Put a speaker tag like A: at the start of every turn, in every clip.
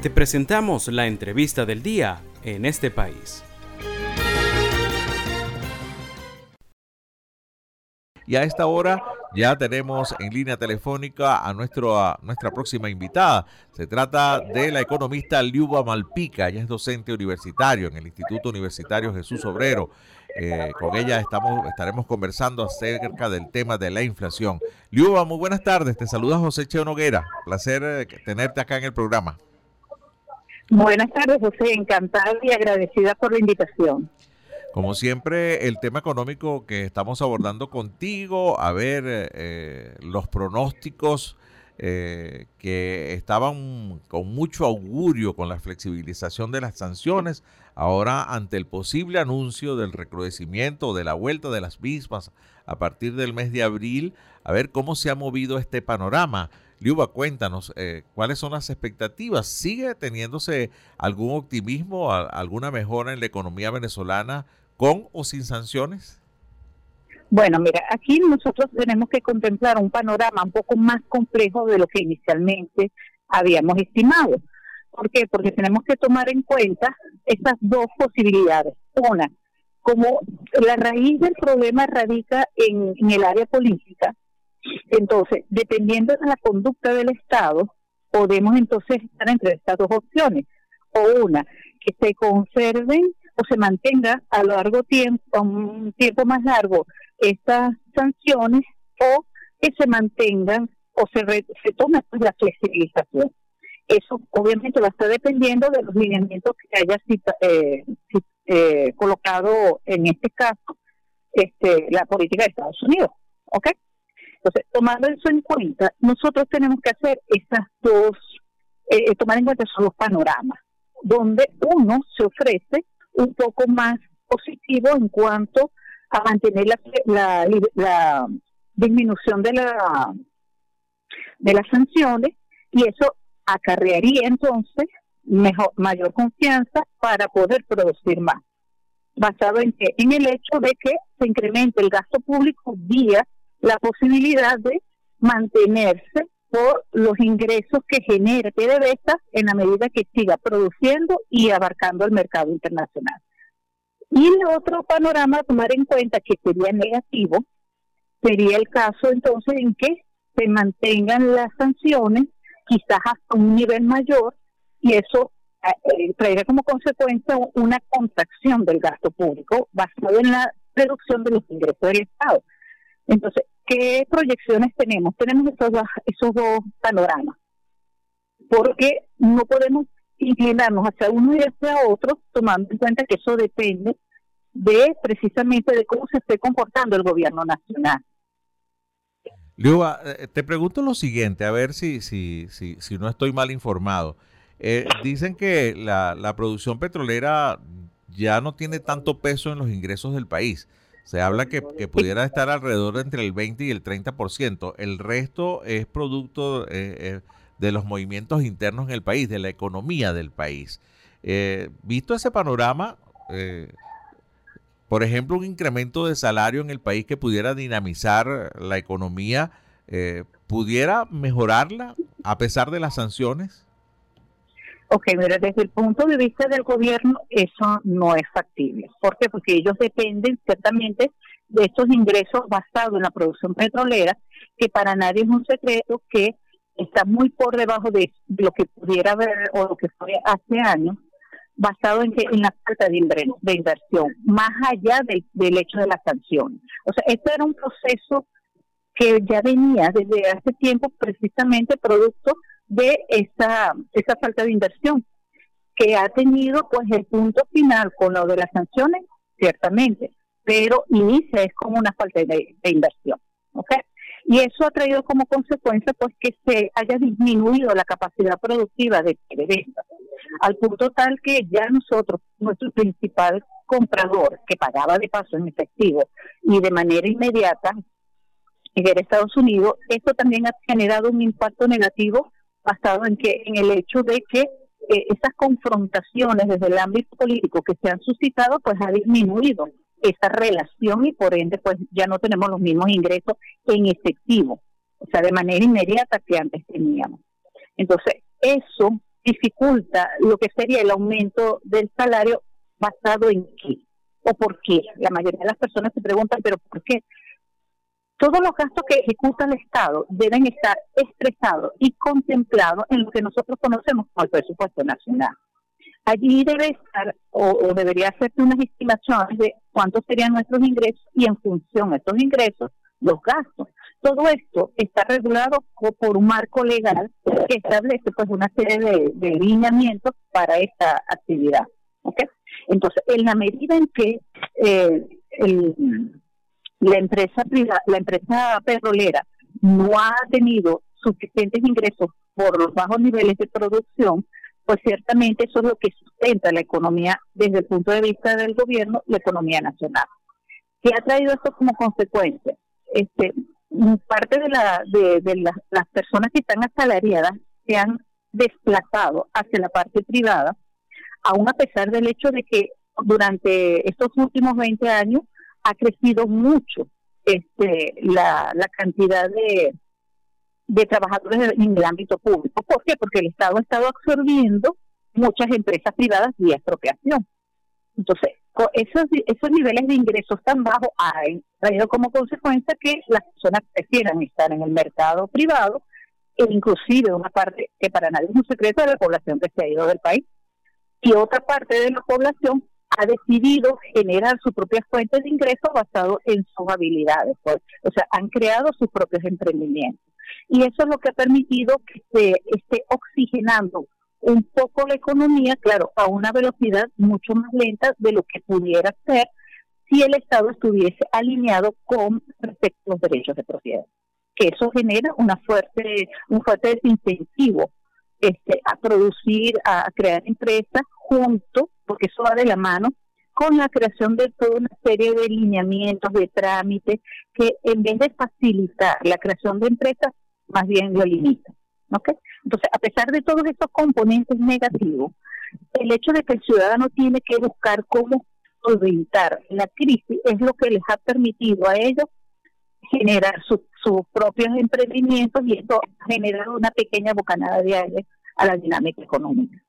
A: Te presentamos la entrevista del día en este país.
B: Y a esta hora ya tenemos en línea telefónica a, nuestro, nuestra próxima invitada. Se trata de la economista Liuba Malpica. Ella es docente universitario en el Instituto Universitario Jesús Obrero. Eh, con ella estamos, estaremos conversando acerca del tema de la inflación. Liuba, muy buenas tardes. Te saluda José Cheo Noguera. Placer eh, tenerte acá en el programa.
C: Buenas tardes, José. Encantada y agradecida por la invitación.
B: Como siempre, el tema económico que estamos abordando contigo, a ver eh, los pronósticos eh, que estaban con mucho augurio con la flexibilización de las sanciones, ahora ante el posible anuncio del recrudecimiento o de la vuelta de las mismas a partir del mes de abril, a ver cómo se ha movido este panorama. Liuba, cuéntanos, eh, ¿cuáles son las expectativas? ¿Sigue teniéndose algún optimismo, alguna mejora en la economía venezolana con o sin sanciones?
C: Bueno, mira, aquí nosotros tenemos que contemplar un panorama un poco más complejo de lo que inicialmente habíamos estimado. ¿Por qué? Porque tenemos que tomar en cuenta esas dos posibilidades. Una, como la raíz del problema radica en, en el área política, entonces, dependiendo de la conducta del Estado, podemos entonces estar entre estas dos opciones. O una, que se conserven o se mantenga a largo tiempo, a un tiempo más largo, estas sanciones o que se mantengan o se, se tome pues, la flexibilización. Eso obviamente va a estar dependiendo de los lineamientos que haya eh, eh, colocado en este caso este, la política de Estados Unidos. ¿Ok? Entonces, tomando eso en cuenta, nosotros tenemos que hacer esas dos, eh, tomar en cuenta esos dos panoramas, donde uno se ofrece un poco más positivo en cuanto a mantener la, la, disminución de la de las sanciones y eso acarrearía entonces mejor mayor confianza para poder producir más. Basado en que en el hecho de que se incremente el gasto público vía la posibilidad de mantenerse por los ingresos que genere PDVSA en la medida que siga produciendo y abarcando el mercado internacional. Y el otro panorama a tomar en cuenta que sería negativo sería el caso entonces en que se mantengan las sanciones quizás hasta un nivel mayor y eso eh, eh, como consecuencia una contracción del gasto público basado en la reducción de los ingresos del Estado. Entonces, ¿qué proyecciones tenemos? Tenemos esos dos, esos dos panoramas, porque no podemos inclinarnos hacia uno y hacia otro, tomando en cuenta que eso depende de precisamente de cómo se esté comportando el gobierno nacional.
B: Liuba, eh, te pregunto lo siguiente, a ver si, si, si, si no estoy mal informado. Eh, dicen que la, la producción petrolera ya no tiene tanto peso en los ingresos del país. Se habla que, que, pudiera estar alrededor de entre el 20 y el 30%. El resto es producto eh, eh, de los movimientos internos en el país, de la economía del país. Eh, visto ese panorama, por ejemplo, un incremento de salario en el país que pudiera dinamizar la economía, ¿pudiera mejorarla a pesar de las sanciones?
C: Ok, mira, desde el punto de vista del gobierno eso no es factible. ¿Por qué? Porque ellos dependen ciertamente de estos ingresos basados en la producción petrolera, que para nadie es un secreto que está muy por debajo de lo que pudiera haber o lo que fue hace años, basado en que en la falta de, inversión, más allá del hecho de las sanciones. O sea, esto era un proceso que ya venía desde hace tiempo precisamente producto de esa, esa falta de inversión que ha tenido pues el punto final con lo de las sanciones, ciertamente, pero inicia es como una falta de, inversión, ¿ok? Y eso ha traído como consecuencia pues que se haya disminuido la capacidad productiva de venta, al punto tal que ya nosotros, nuestro principal comprador, que pagaba de paso en efectivo y de manera inmediata, en Estados Unidos, esto también ha generado un impacto negativo basado en que en el hecho de que eh, esas confrontaciones desde el ámbito político que se han suscitado pues ha disminuido esa relación y por ende pues ya no tenemos los mismos ingresos en efectivo, o sea, de manera inmediata que antes teníamos. Entonces, eso dificulta lo que sería el aumento del salario basado en qué o por qué. La mayoría de las personas se preguntan, pero ¿por qué? Todos los gastos que ejecuta el Estado deben estar expresados y contemplados en lo que nosotros conocemos como el presupuesto nacional. Allí debe estar o, debería hacerse unas estimaciones de cuántos serían nuestros ingresos y en función de estos ingresos, los gastos. Todo esto está regulado por un marco legal que establece pues una serie de, lineamientos para esta actividad. Entonces, en la medida en que eh, el, la empresa privada, la empresa petrolera no ha tenido suficientes ingresos por los bajos niveles de producción, pues ciertamente eso es lo que sustenta la economía desde el punto de vista del gobierno, la economía nacional. ¿Qué ha traído esto como consecuencia? Este, parte de, la, de, de las personas que están asalariadas se han desplazado hacia la parte privada, aún a pesar del hecho de que durante estos últimos 20 años ha crecido mucho este, la, cantidad de, trabajadores en el ámbito público. ¿Por qué? Porque el Estado ha estado absorbiendo muchas empresas privadas vía expropiación. Entonces, esos, esos niveles de ingresos tan bajos han traído como consecuencia que las personas prefieran estar en el mercado privado e inclusive una parte que para nadie es un secreto de la población que se ha ido del país y otra parte de la población ha decidido generar sus propias fuentes de ingresos basado en sus habilidades. Pues, o sea, han creado sus propios emprendimientos. Y eso es lo que ha permitido que se esté oxigenando un poco la economía, claro, a una velocidad mucho más lenta de lo que pudiera ser si el Estado estuviese alineado con respecto a los derechos de propiedad. Que eso genera una fuerte, un fuerte desincentivo este, a producir, a crear empresas junto, porque eso va de la mano, con la creación de toda una serie de lineamientos, de trámites, que en vez de facilitar la creación de empresas, más bien lo limitan. Entonces, a pesar de todos estos componentes negativos, el hecho de que el ciudadano tiene que buscar cómo solventar la crisis es lo que les ha permitido a ellos generar sus propios emprendimientos y esto ha generado una pequeña bocanada de aire a la dinámica económica.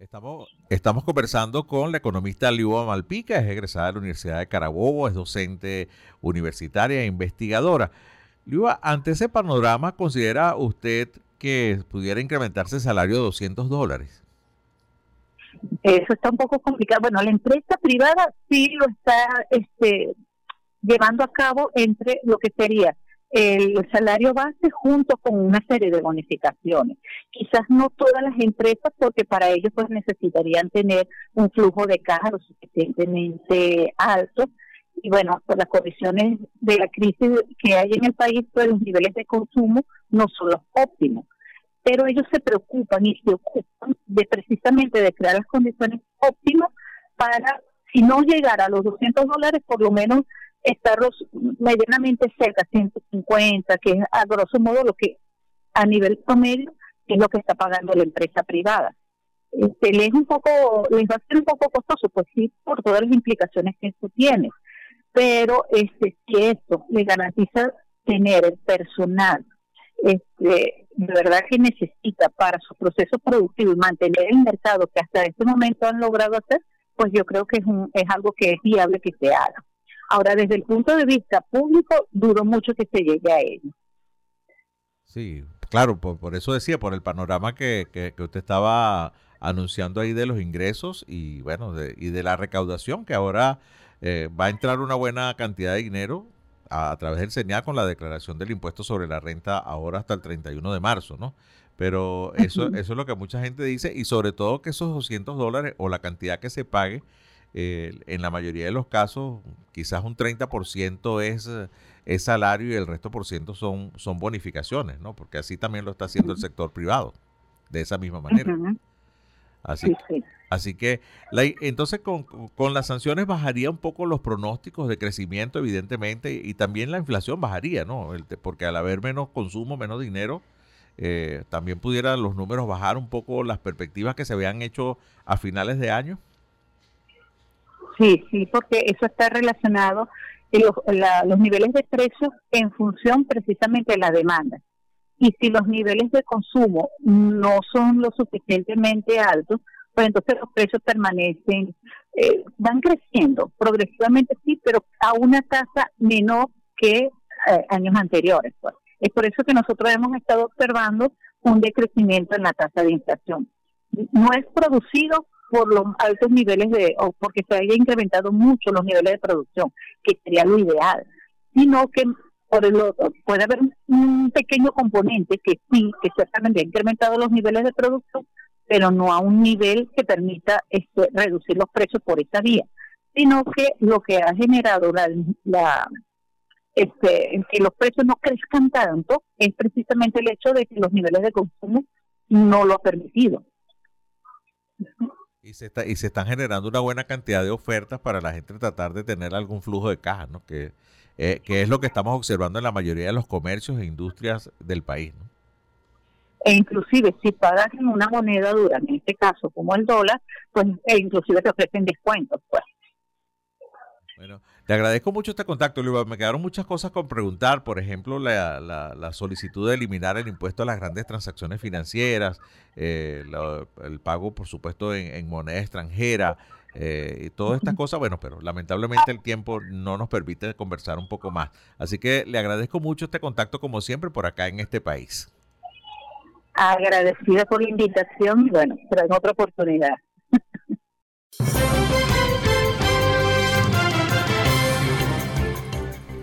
B: Estamos, estamos conversando con la economista Liuba Malpica, es egresada de la Universidad de Carabobo, es docente universitaria e investigadora. Liuba, ante ese panorama, ¿considera usted que pudiera incrementarse el salario de 200 dólares?
C: Eso está un poco complicado. Bueno, la empresa privada sí lo está este, llevando a cabo entre lo que sería el salario base junto con una serie de bonificaciones. Quizás no todas las empresas, porque para ellos pues necesitarían tener un flujo de caja lo suficientemente alto. Y bueno, por las condiciones de la crisis que hay en el país, pues los niveles de consumo no son los óptimos. Pero ellos se preocupan y se ocupan de precisamente de crear las condiciones óptimas para, si no llegar a los 200 dólares, por lo menos estarlos medianamente cerca, 150, que es a grosso modo lo que a nivel promedio es lo que está pagando la empresa privada. Este, les, un poco, les va a ser un poco costoso, pues sí, por todas las implicaciones que eso tiene. Pero este, si esto le garantiza tener el personal este, de verdad que necesita para su proceso productivo y mantener el mercado que hasta este momento han logrado hacer, pues yo creo que es, un, es algo que es viable que se haga. Ahora, desde el punto de vista público, dudo mucho que se llegue a ello.
B: Sí, claro, por, eso decía, por el panorama que, que, usted estaba anunciando ahí de los ingresos y bueno, de, y de la recaudación, que ahora eh, va a entrar una buena cantidad de dinero a, través del CENIA con la declaración del impuesto sobre la renta ahora hasta el 31 de marzo, ¿no? Pero eso, eso es lo que mucha gente dice y sobre todo que esos 200 dólares o la cantidad que se pague eh, en la mayoría de los casos, quizás un 30% es, es salario y el resto por ciento son, son bonificaciones, ¿no? Porque así también lo está haciendo el sector privado, de esa misma manera. Así, así que, la, entonces con, con, las sanciones bajaría un poco los pronósticos de crecimiento, evidentemente, y también la inflación bajaría, ¿no? porque al haber menos consumo, menos dinero, eh, también pudieran los números bajar un poco las perspectivas que se habían hecho a finales de año.
C: Sí, sí, porque eso está relacionado los, los niveles de precios en función precisamente de la demanda. y si los niveles de consumo no son lo suficientemente altos, pues entonces los precios permanecen, eh, van creciendo progresivamente, sí, pero a una tasa menor que eh, años anteriores. Pues. Es por eso que nosotros hemos estado observando un decrecimiento en la tasa de inflación. No es producido por los altos niveles de, o porque se haya incrementado mucho los niveles de producción, que sería lo ideal, sino que por el otro puede haber un pequeño componente que sí, que ciertamente ha incrementado los niveles de producción, pero no a un nivel que permita este, reducir los precios por esa vía, sino que lo que ha generado la, la este, que los precios no crezcan tanto es precisamente el hecho de que los niveles de consumo no lo ha permitido.
B: Y se, está, y se están generando una buena cantidad de ofertas para la gente tratar de tener algún flujo de caja, ¿no? que, eh, que es lo que estamos observando en la mayoría de los comercios e industrias del país. ¿no?
C: E inclusive si pagas en una moneda dura, en este caso como el dólar, pues e inclusive te ofrecen descuentos. Pues.
B: Bueno, te agradezco mucho este contacto, Luis. Me quedaron muchas cosas con preguntar. Por ejemplo, la, la, solicitud de eliminar el impuesto a las grandes transacciones financieras, eh, el pago, por supuesto, en, moneda extranjera. Eh, y todas estas cosas, bueno, pero lamentablemente el tiempo no nos permite conversar un poco más. Así que le agradezco mucho este contacto, como siempre, por acá en este país.
C: Agradecida por la invitación y bueno, pero en otra oportunidad.